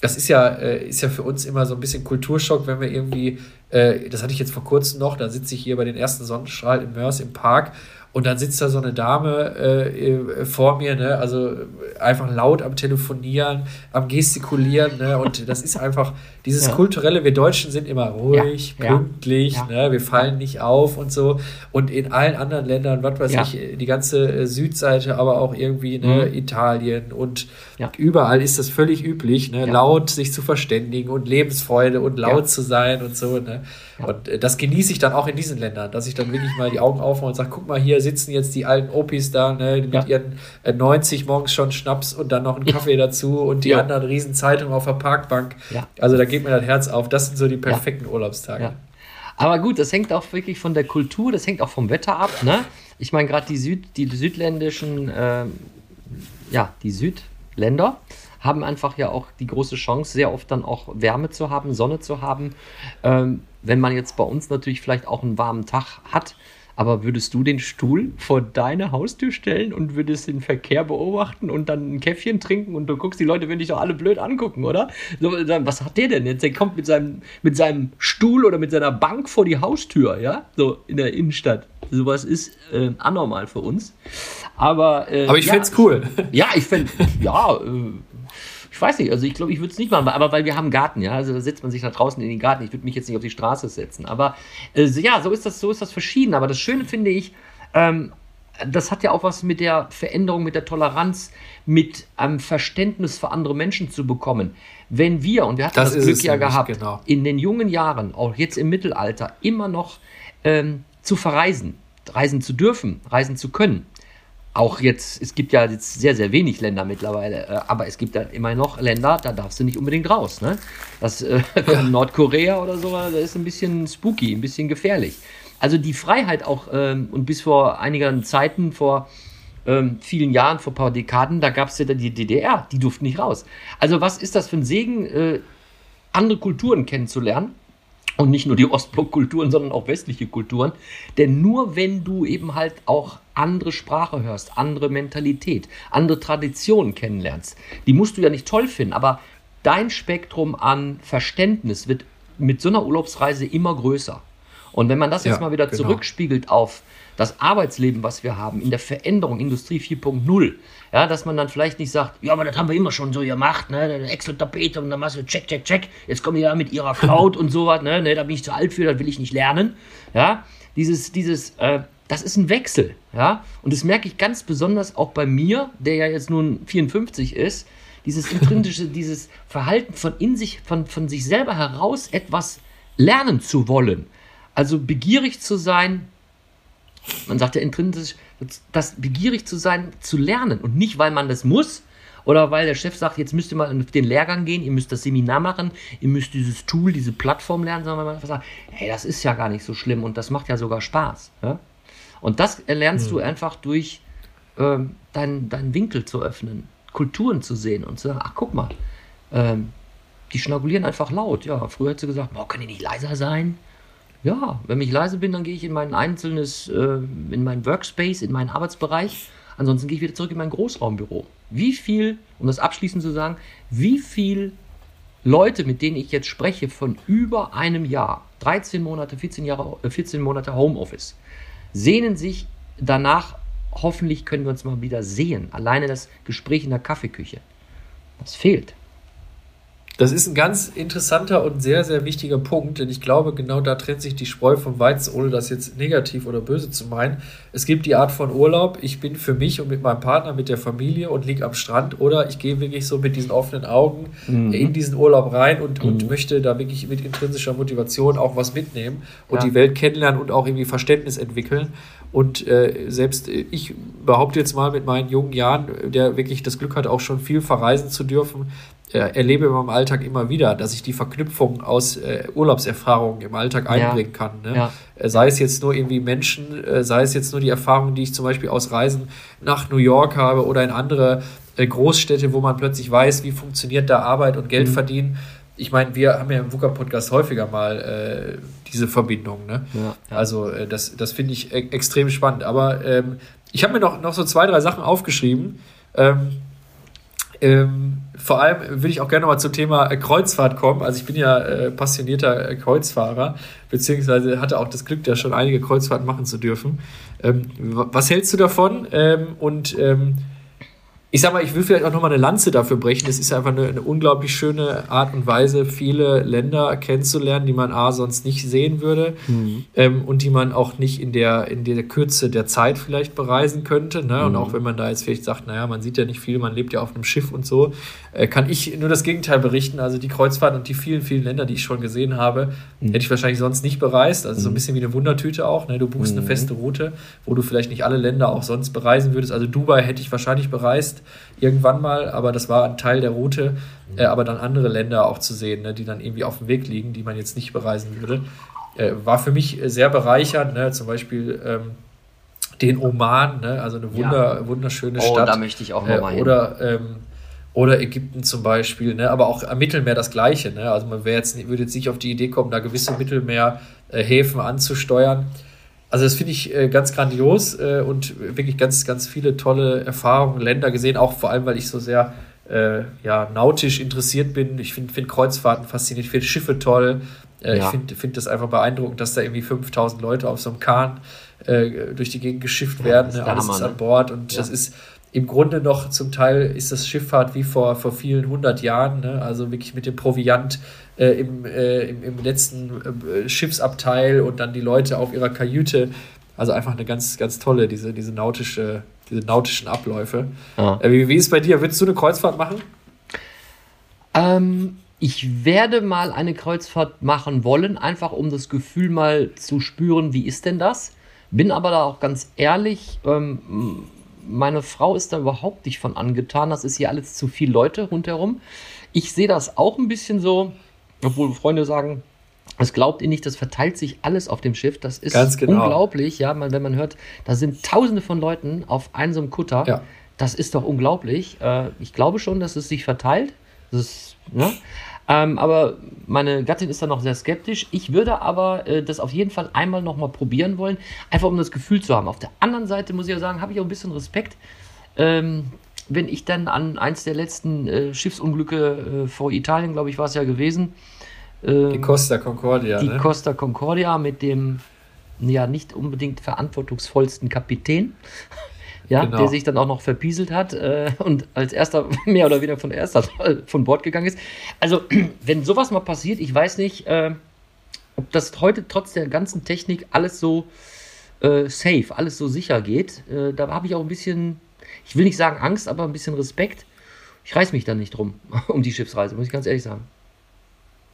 das ist ja, äh, ist ja für uns immer so ein bisschen Kulturschock, wenn wir irgendwie, äh, das hatte ich jetzt vor kurzem noch, da sitze ich hier bei den ersten Sonnenstrahl in Mörs im Park und dann sitzt da so eine Dame äh, vor mir, ne? also einfach laut am Telefonieren, am Gestikulieren. Ne? Und das ist einfach dieses ja. kulturelle, wir Deutschen sind immer ruhig, ja. pünktlich, ja. Ne? wir fallen nicht auf und so. Und in allen anderen Ländern, was weiß ich, die ganze äh, Südseite, aber auch irgendwie ne? Mhm. Italien und überall ist das völlig üblich, ne? laut sich zu verständigen und Lebensfreude und laut zu sein und so. Ne? Und äh, das genieße ich dann auch in diesen Ländern, dass ich dann wirklich mal die Augen aufmache und sage, guck mal, hier sitzen jetzt die alten Opis da, ne, mit ja. ihren äh, 90 morgens schon Schnaps und dann noch einen Kaffee dazu und die ja. anderen riesen Zeitungen auf der Parkbank. Ja. Also da geht mir das Herz auf. Das sind so die perfekten Urlaubstage. Aber gut, das hängt auch wirklich von der Kultur, das hängt auch vom Wetter ab. Ne? Ich meine, gerade die, Süd, die südländischen, äh, ja, die Südländer haben einfach ja auch die große Chance, sehr oft dann auch Wärme zu haben, Sonne zu haben. Ähm, wenn man jetzt bei uns natürlich vielleicht auch einen warmen Tag hat, Aber würdest du den Stuhl vor deine Haustür stellen und würdest den Verkehr beobachten und dann ein Käffchen trinken und du guckst, die Leute würden dich doch alle blöd angucken, oder? So, was hat der denn jetzt? Der kommt mit seinem, mit seinem Stuhl oder mit seiner Bank vor die Haustür, ja? So in der Innenstadt. Sowas ist äh, anormal für uns. Aber, äh, aber ich ja, fände es cool. Ja, ich fände, ja, äh, ich weiß nicht, also ich glaube, ich würde es nicht machen, aber weil wir haben Garten, ja, also da setzt man sich da draußen in den Garten. Ich würde mich jetzt nicht auf die Straße setzen, aber äh, ja, so ist das, so ist das verschieden. Aber das Schöne finde ich, ähm, das hat ja auch was mit der Veränderung, mit der Toleranz, mit einem Verständnis für andere Menschen zu bekommen. Wenn wir, und wir hatten das, das Glück ja gehabt, genau. in den jungen Jahren, auch jetzt im Mittelalter, immer noch ähm, zu verreisen, reisen zu dürfen, reisen zu können, auch jetzt, es gibt ja jetzt sehr, sehr wenig Länder mittlerweile, äh, aber es gibt ja immer noch Länder, da darfst du nicht unbedingt raus. Ne? Das äh, ja. Nordkorea oder so, das ist ein bisschen spooky, ein bisschen gefährlich. Also die Freiheit auch, ähm, und bis vor einigen Zeiten, vor ähm, vielen Jahren, vor ein paar Dekaden, da gab es ja die DDR, die durften nicht raus. Also was ist das für ein Segen, äh, andere Kulturen kennenzulernen? Und nicht nur die Ostblockkulturen, sondern auch westliche Kulturen. Denn nur wenn du eben halt auch andere Sprache hörst, andere Mentalität, andere Traditionen kennenlernst, die musst du ja nicht toll finden, aber dein Spektrum an Verständnis wird mit so einer Urlaubsreise immer größer. Und wenn man das ja, jetzt mal wieder genau. zurückspiegelt auf das Arbeitsleben, was wir haben, in der Veränderung Industrie 4.0, ja, dass man dann vielleicht nicht sagt, ja, aber das haben wir immer schon so gemacht, ne, Excel-Tapete und dann machst du check, check, check, jetzt kommen die ja mit ihrer Cloud und sowas, ne, ne, da bin ich zu alt für, das will ich nicht lernen, ja, dieses, dieses, äh, das ist ein Wechsel, ja, und das merke ich ganz besonders auch bei mir, der ja jetzt nun 54 ist, dieses intrinsische, dieses Verhalten von in sich, von, von sich selber heraus etwas lernen zu wollen. Also begierig zu sein, man sagt ja intrinsisch, das begierig zu sein, zu lernen und nicht, weil man das muss oder weil der Chef sagt, jetzt müsst ihr mal auf den Lehrgang gehen, ihr müsst das Seminar machen, ihr müsst dieses Tool, diese Plattform lernen, sondern weil man einfach sagt, hey, das ist ja gar nicht so schlimm und das macht ja sogar Spaß. Ja? Und das lernst mhm. du einfach durch ähm, deinen dein Winkel zu öffnen, Kulturen zu sehen und zu sagen, ach guck mal, ähm, die schnagulieren einfach laut. Ja, früher hätte sie gesagt, boah, können die nicht leiser sein? Ja, wenn ich leise bin, dann gehe ich in mein einzelnes, äh, in meinen Workspace, in meinen Arbeitsbereich. Ansonsten gehe ich wieder zurück in mein Großraumbüro. Wie viel, um das abschließend zu sagen, wie viel Leute, mit denen ich jetzt spreche, von über einem Jahr, 13 Monate, 14, Jahre, 14 äh, Monate Homeoffice, sehnen sich danach, hoffentlich können wir uns mal wieder sehen. Alleine das Gespräch in der Kaffeeküche. Das fehlt. Das ist ein ganz interessanter und sehr, sehr wichtiger Punkt, denn ich glaube, genau da trennt sich die Spreu vom Weizen, ohne das jetzt negativ oder böse zu meinen. Es gibt die Art von Urlaub, ich bin für mich und mit meinem Partner, mit der Familie und liege am Strand oder ich gehe wirklich so mit diesen offenen Augen mhm. in diesen Urlaub rein und, mhm. und möchte da wirklich mit intrinsischer Motivation auch was mitnehmen und ja. die Welt kennenlernen und auch irgendwie Verständnis entwickeln. Und äh, selbst ich behaupte jetzt mal mit meinen jungen Jahren, der wirklich das Glück hat, auch schon viel verreisen zu dürfen, erlebe in meinem Alltag immer wieder, dass ich die Verknüpfung aus äh, Urlaubserfahrungen im Alltag einbringen ja. kann. Ne? Ja. Äh, sei es jetzt nur irgendwie Menschen, äh, sei es jetzt nur die Erfahrungen, die ich zum Beispiel aus Reisen nach New York habe oder in andere äh, Großstädte, wo man plötzlich weiß, wie funktioniert da Arbeit und Geld mhm. verdienen. Ich meine, wir haben ja im VUCA-Podcast häufiger mal äh, diese Verbindung. Ne? Ja, Also das, das finde ich e extrem spannend. Aber ähm, ich habe mir noch, noch so zwei, drei Sachen aufgeschrieben. Ähm, ähm, vor allem will ich auch gerne mal zum Thema Kreuzfahrt kommen. Also ich bin ja äh, passionierter äh, Kreuzfahrer, beziehungsweise hatte auch das Glück, da schon einige Kreuzfahrten machen zu dürfen. Ähm, was hältst du davon? Ähm, und ähm, ich sag mal, ich will vielleicht auch nochmal eine Lanze dafür brechen. Es ist einfach eine, eine, unglaublich schöne Art und Weise, viele Länder kennenzulernen, die man A sonst nicht sehen würde mhm. ähm, und die man auch nicht in der, in der Kürze der Zeit vielleicht bereisen könnte. Ne? Mhm. Und auch wenn man da jetzt vielleicht sagt, naja, man sieht ja nicht viel, man lebt ja auf einem Schiff und so, äh, kann ich nur das Gegenteil berichten. Also die Kreuzfahrten und die vielen, vielen Länder, die ich schon gesehen habe, mhm. hätte ich wahrscheinlich sonst nicht bereist. Also so ein mhm. bisschen wie eine Wundertüte auch. Ne? Du buchst eine mhm. feste Route, wo du vielleicht nicht alle Länder auch sonst bereisen würdest. Also Dubai hätte ich wahrscheinlich bereist irgendwann mal, aber das war ein Teil der Route, äh, aber dann andere Länder auch zu sehen, ne, die dann irgendwie auf dem Weg liegen, die man jetzt nicht bereisen würde. Äh, war für mich sehr bereichernd, ne, zum Beispiel ähm, den Oman, ne, also eine wunder, ja. wunderschöne oh, Stadt. da möchte ich auch nochmal äh, hin. Oder, ähm, oder Ägypten zum Beispiel, ne, aber auch am Mittelmeer das Gleiche. Ne, also man jetzt, würde jetzt nicht auf die Idee kommen, da gewisse Mittelmeerhäfen anzusteuern Also das finde ich äh, ganz grandios äh, und wirklich ganz, ganz viele tolle Erfahrungen, Länder gesehen, auch vor allem, weil ich so sehr äh, ja, nautisch interessiert bin. Ich finde find Kreuzfahrten faszinierend, ich finde Schiffe toll. Äh, ja. Ich finde find das einfach beeindruckend, dass da irgendwie 5000 Leute auf so einem Kahn äh, durch die Gegend geschifft werden. Ja, Alles Hammer, ist an ne? Bord und ja. das ist im Grunde noch zum Teil ist das Schifffahrt wie vor, vor vielen hundert Jahren, ne? also wirklich mit dem Proviant äh, im, äh, im, im, letzten äh, Schiffsabteil und dann die Leute auf ihrer Kajüte. Also einfach eine ganz, ganz tolle, diese, diese, nautische, diese nautischen Abläufe. Ja. Äh, wie, wie ist es bei dir? Willst du eine Kreuzfahrt machen? Ähm, ich werde mal eine Kreuzfahrt machen wollen, einfach um das Gefühl mal zu spüren, wie ist denn das? Bin aber da auch ganz ehrlich, ähm, meine Frau ist da überhaupt nicht von angetan. Das ist hier alles zu viel Leute rundherum. Ich sehe das auch ein bisschen so, obwohl Freunde sagen, das glaubt ihr nicht, das verteilt sich alles auf dem Schiff. Das ist genau. unglaublich, ja, wenn man hört, da sind tausende von Leuten auf einem so einem Kutter. Ja. Das ist doch unglaublich. Äh, ich glaube schon, dass es sich verteilt. Das ist, ja. Ähm, aber meine Gattin ist da noch sehr skeptisch. Ich würde aber äh, das auf jeden Fall einmal nochmal probieren wollen, einfach um das Gefühl zu haben. Auf der anderen Seite muss ich ja sagen, habe ich auch ein bisschen Respekt. Ähm, wenn ich dann an eins der letzten äh, Schiffsunglücke äh, vor Italien, glaube ich, war es ja gewesen. Ähm, die Costa Concordia. Die ne? Costa Concordia mit dem ja nicht unbedingt verantwortungsvollsten Kapitän ja, genau. der sich dann auch noch verpieselt hat äh, und als erster mehr oder weniger von erster von Bord gegangen ist. Also, wenn sowas mal passiert, ich weiß nicht, äh, ob das heute trotz der ganzen Technik alles so äh, safe, alles so sicher geht. Äh, da habe ich auch ein bisschen, ich will nicht sagen Angst, aber ein bisschen Respekt. Ich reiß mich da nicht drum, um die Schiffsreise, muss ich ganz ehrlich sagen.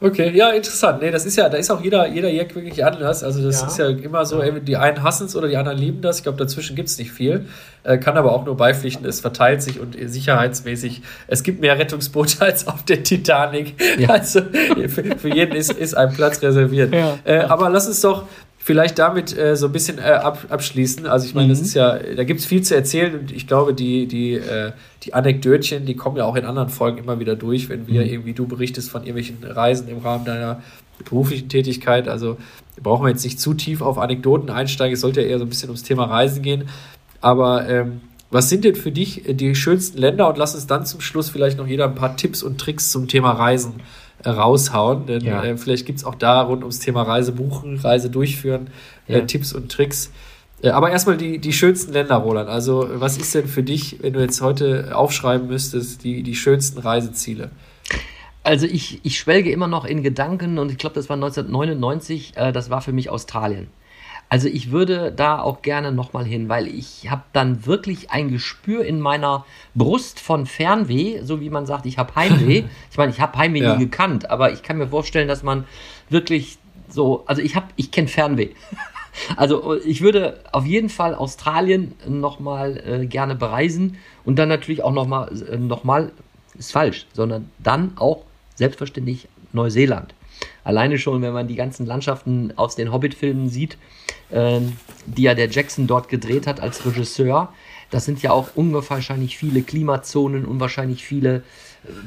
Okay, ja, interessant. Nee, das ist ja, da ist auch jeder, jeder Jack wirklich anders. Also das ja. ist ja immer so, ey, die einen hassen es oder die anderen lieben das. Ich glaube, dazwischen gibt es nicht viel. Äh, kann aber auch nur beipflichten, es verteilt sich und sicherheitsmäßig, es gibt mehr Rettungsboote als auf der Titanic. Ja. Also für, für, jeden ist, ist ein Platz reserviert. Ja. Äh, aber lass uns doch vielleicht damit äh, so ein bisschen äh, ab, abschließen. Also ich meine, mhm. das ist ja, da gibt es viel zu erzählen und ich glaube, die, die, äh, die Anekdötchen, die kommen ja auch in anderen Folgen immer wieder durch, wenn wir mhm. irgendwie, du berichtest von irgendwelchen Reisen im Rahmen deiner beruflichen Tätigkeit. Also brauchen wir jetzt nicht zu tief auf Anekdoten einsteigen, es sollte ja eher so ein bisschen ums Thema Reisen gehen. Aber ähm, was sind denn für dich die schönsten Länder? Und lass uns dann zum Schluss vielleicht noch jeder ein paar Tipps und Tricks zum Thema Reisen raushauen. Denn ja. äh, vielleicht gibt es auch da rund ums Thema Reise buchen, Reise durchführen, äh, ja. äh, Tipps und Tricks. Äh, aber erstmal die, die schönsten Länder, Roland. Also, was ist denn für dich, wenn du jetzt heute aufschreiben müsstest, die, die schönsten Reiseziele? Also ich, ich schwelge immer noch in Gedanken und ich glaube, das war 1999, äh, das war für mich Australien. Also ich würde da auch gerne nochmal hin, weil ich habe dann wirklich ein Gespür in meiner Brust von Fernweh, so wie man sagt, ich habe Heimweh. ich meine, ich habe Heimweh ja. nie gekannt, aber ich kann mir vorstellen, dass man wirklich so, also ich habe, ich kenne Fernweh. also ich würde auf jeden Fall Australien nochmal äh, gerne bereisen und dann natürlich auch nochmal, äh, nochmal, ist falsch, sondern dann auch selbstverständlich Neuseeland. Alleine schon, wenn man die ganzen Landschaften aus den Hobbit-Filmen sieht, äh, die ja der Jackson dort gedreht hat als Regisseur, das sind ja auch unwahrscheinlich viele Klimazonen, unwahrscheinlich viele äh,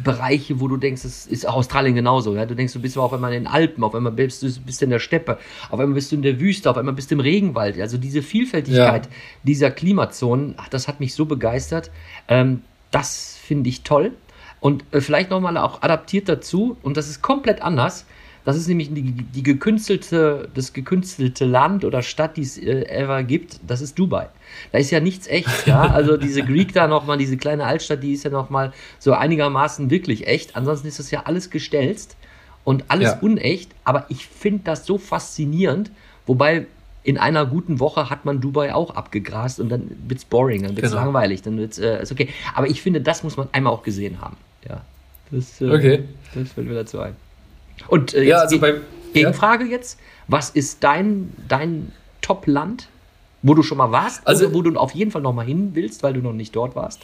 Bereiche, wo du denkst, es ist Australien genauso. Ja? Du denkst, du bist auf einmal in den Alpen, auf einmal bist du bist in der Steppe, auf einmal bist du in der Wüste, auf einmal bist du im Regenwald. Also diese Vielfältigkeit ja. dieser Klimazonen, ach, das hat mich so begeistert. Ähm, das finde ich toll. Und äh, vielleicht nochmal auch adaptiert dazu, und das ist komplett anders, das ist nämlich die, die gekünstelte, das gekünstelte Land oder Stadt, die es äh, ever gibt. Das ist Dubai. Da ist ja nichts echt, ja. Also diese Greek da nochmal, diese kleine Altstadt, die ist ja nochmal so einigermaßen wirklich echt. Ansonsten ist das ja alles gestelzt und alles ja. unecht. Aber ich finde das so faszinierend. Wobei in einer guten Woche hat man Dubai auch abgegrast und dann wird es boring, dann wird es genau. langweilig, dann wird es äh, ist okay. Aber ich finde, das muss man einmal auch gesehen haben. Ja. Das, äh, okay. das fällt mir dazu ein. Und äh, ja, also bei, Gegenfrage ja. jetzt: Was ist dein, dein Top-Land, wo du schon mal warst, also, oder wo du auf jeden Fall noch mal hin willst, weil du noch nicht dort warst?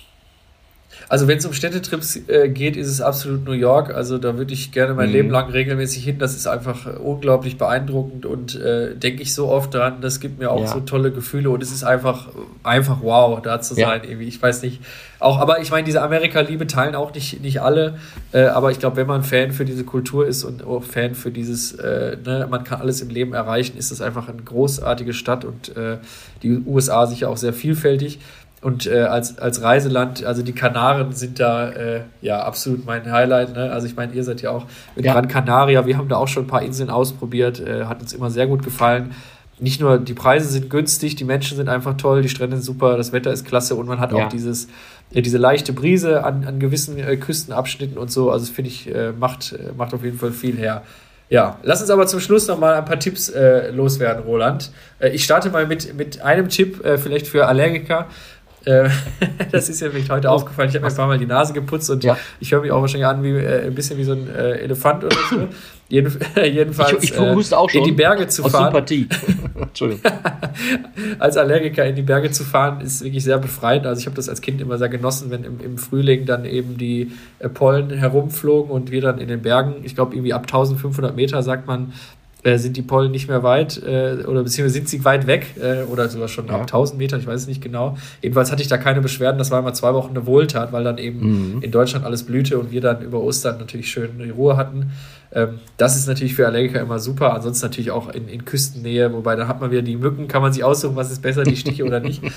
Also wenn es um Städtetrips äh, geht, ist es absolut New York. Also da würde ich gerne mein Mhm. Leben lang regelmäßig hin. Das ist einfach unglaublich beeindruckend und äh, denke ich so oft dran. Das gibt mir auch Ja. so tolle Gefühle und es ist einfach einfach wow, da zu Ja. sein. Irgendwie. Ich weiß nicht. Auch, aber ich meine, diese Amerika-Liebe teilen auch nicht, nicht alle. Äh, aber ich glaube, wenn man Fan für diese Kultur ist und auch Fan für dieses, äh, ne, man kann alles im Leben erreichen, ist das einfach eine großartige Stadt und äh, die USA sicher auch sehr vielfältig. Und äh, als, als Reiseland, also die Kanaren sind da äh, ja absolut mein Highlight. Ne? Also ich meine, ihr seid ja auch in Ja. Gran Canaria, wir haben da auch schon ein paar Inseln ausprobiert, äh, hat uns immer sehr gut gefallen. Nicht nur die Preise sind günstig, die Menschen sind einfach toll, die Strände sind super, das Wetter ist klasse und man hat Ja. auch dieses, äh, diese leichte Brise an, an gewissen äh, Küstenabschnitten und so. Also finde ich, äh, macht, äh, macht auf jeden Fall viel her. Ja, lass uns aber zum Schluss noch mal ein paar Tipps äh, loswerden, Roland. Äh, ich starte mal mit, mit einem Tipp, äh, vielleicht für Allergiker. Äh, das ist ja mir heute aufgefallen. Ich habe mir ein paar Mal die Nase geputzt und Ja. ich höre mich auch wahrscheinlich an wie äh, ein bisschen wie so ein äh, Elefant oder so. Jeden, jedenfalls Ich, ich schon. in die Berge zu aus fahren. Sympathie. Entschuldigung. als Allergiker in die Berge zu fahren, ist wirklich sehr befreiend. Also ich habe das als Kind immer sehr genossen, wenn im, im Frühling dann eben die äh, Pollen herumflogen und wir dann in den Bergen, ich glaube irgendwie ab 1500 Meter, sagt man, äh, sind die Pollen nicht mehr weit äh, oder beziehungsweise sind sie weit weg äh, oder sogar schon Ja. ab 1000 Meter, ich weiß es nicht genau. Jedenfalls hatte ich da keine Beschwerden, das war immer zwei Wochen eine Wohltat, weil dann eben Mhm. in Deutschland alles blühte und wir dann über Ostern natürlich schön die Ruhe hatten. Ähm, das ist natürlich für Allergiker immer super. Ansonsten natürlich auch in, in Küstennähe, wobei dann hat man wieder die Mücken, kann man sich aussuchen, was ist besser, die Stiche oder nicht.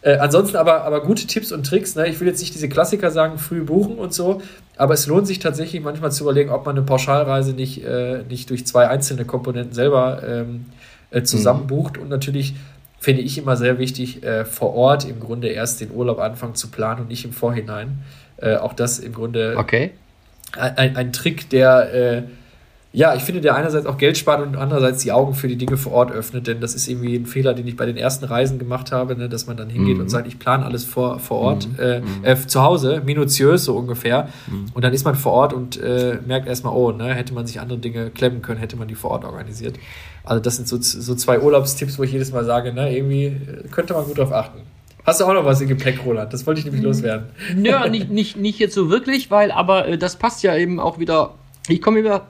Äh, ansonsten aber, aber gute Tipps und Tricks. Ne? Ich will jetzt nicht diese Klassiker sagen, früh buchen und so, aber es lohnt sich tatsächlich manchmal zu überlegen, ob man eine Pauschalreise nicht, äh, nicht durch zwei einzelne Komponenten selber ähm, äh, zusammen bucht. Und natürlich finde ich immer sehr wichtig, äh, vor Ort im Grunde erst den Urlaub anfangen zu planen und nicht im Vorhinein. Äh, auch das im Grunde Okay. ein, ein Trick, der, äh, ja, ich finde, der einerseits auch Geld spart und andererseits die Augen für die Dinge vor Ort öffnet, denn das ist irgendwie ein Fehler, den ich bei den ersten Reisen gemacht habe, ne, dass man dann hingeht Mhm. und sagt, ich plane alles vor, vor Ort, äh, äh, zu Hause, minutiös so ungefähr. Und dann ist man vor Ort und äh, merkt erstmal, oh, ne, hätte man sich andere Dinge klemmen können, hätte man die vor Ort organisiert. Also das sind so, so zwei Urlaubstipps, wo ich jedes Mal sage, ne, irgendwie äh, könnte man gut drauf achten. Hast du auch noch was im Gepäck, Roland? Das wollte ich nämlich loswerden. Ja, nicht, nicht, nicht jetzt so wirklich, weil, aber äh, das passt ja eben auch wieder. Ich komme wieder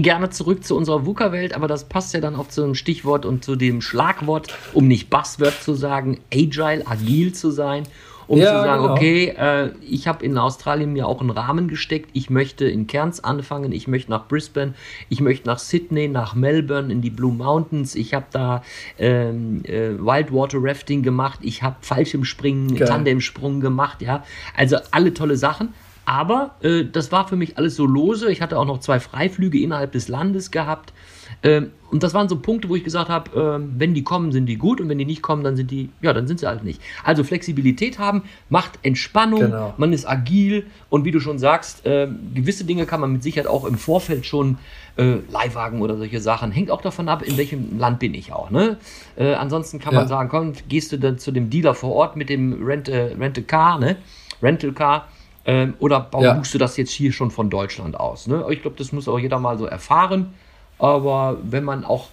gerne zurück zu unserer VUCA-Welt, aber das passt ja dann auch zu dem Stichwort und zu dem Schlagwort, um nicht Buzzword zu sagen, agile, agil zu sein. Um Ja, zu sagen, genau. okay, äh, ich habe in Australien mir auch einen Rahmen gesteckt. Ich möchte in Cairns anfangen, ich möchte nach Brisbane, ich möchte nach Sydney, nach Melbourne, in die Blue Mountains. Ich habe da ähm, äh, Wildwater Rafting gemacht, ich habe Fallschirmspringen. Tandemsprung gemacht, ja. Also alle tolle Sachen. Aber äh, das war für mich alles so lose. Ich hatte auch noch zwei Freiflüge innerhalb des Landes gehabt. Ähm, und das waren so Punkte, wo ich gesagt habe, ähm, wenn die kommen, sind die gut und wenn die nicht kommen, dann sind die, ja, dann sind sie halt nicht. Also Flexibilität haben, macht Entspannung, Genau. man ist agil und wie du schon sagst, ähm, gewisse Dinge kann man mit Sicherheit auch im Vorfeld schon äh, Leihwagen oder solche Sachen. Hängt auch davon ab, in welchem Land bin ich auch. Ne? Äh, ansonsten kann man Ja. sagen, komm, gehst du dann zu dem Dealer vor Ort mit dem Rent, äh, Rent a Car, ne? Rental Car. Ähm, oder bau- Ja. buchst du das jetzt hier schon von Deutschland aus? Ne? Ich glaube, das muss auch jeder mal so erfahren. Aber wenn man auch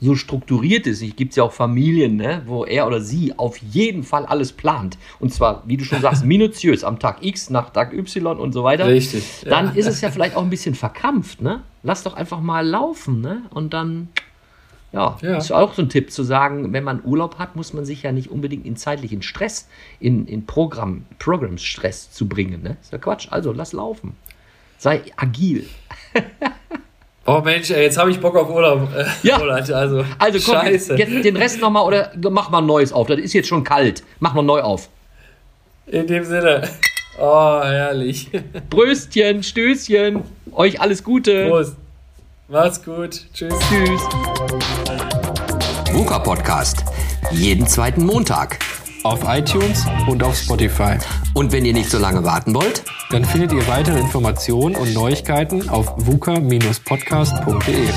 so strukturiert ist, es gibt ja auch Familien, ne, wo er oder sie auf jeden Fall alles plant. Und zwar, wie du schon sagst, minutiös am Tag X, nach Tag Y und so weiter. Richtig, Dann ja. ist es ja vielleicht auch ein bisschen verkrampft, ne? Lass doch einfach mal laufen, ne? Und dann, ja, Ja. ist auch so ein Tipp zu sagen, wenn man Urlaub hat, muss man sich ja nicht unbedingt in zeitlichen Stress, in, in Programm, Programmstress zu bringen, ne? Ist ja Quatsch. Also, lass laufen. Sei agil. Oh Mensch, ey, jetzt habe ich Bock auf Urlaub. Äh, Ja. Roland, also, Also komm, Scheiße. jetzt den Rest nochmal oder mach mal ein neues auf. Das ist jetzt schon kalt. Mach mal neu auf. In dem Sinne. Oh, herrlich. Bröstchen, Stößchen, euch alles Gute. Prost. Macht's gut. Tschüss. Tschüss. VUCA Podcast. Jeden zweiten Montag. Auf iTunes und auf Spotify. Und wenn ihr nicht so lange warten wollt, Dann findet ihr weitere Informationen und Neuigkeiten auf vuka-podcast.de.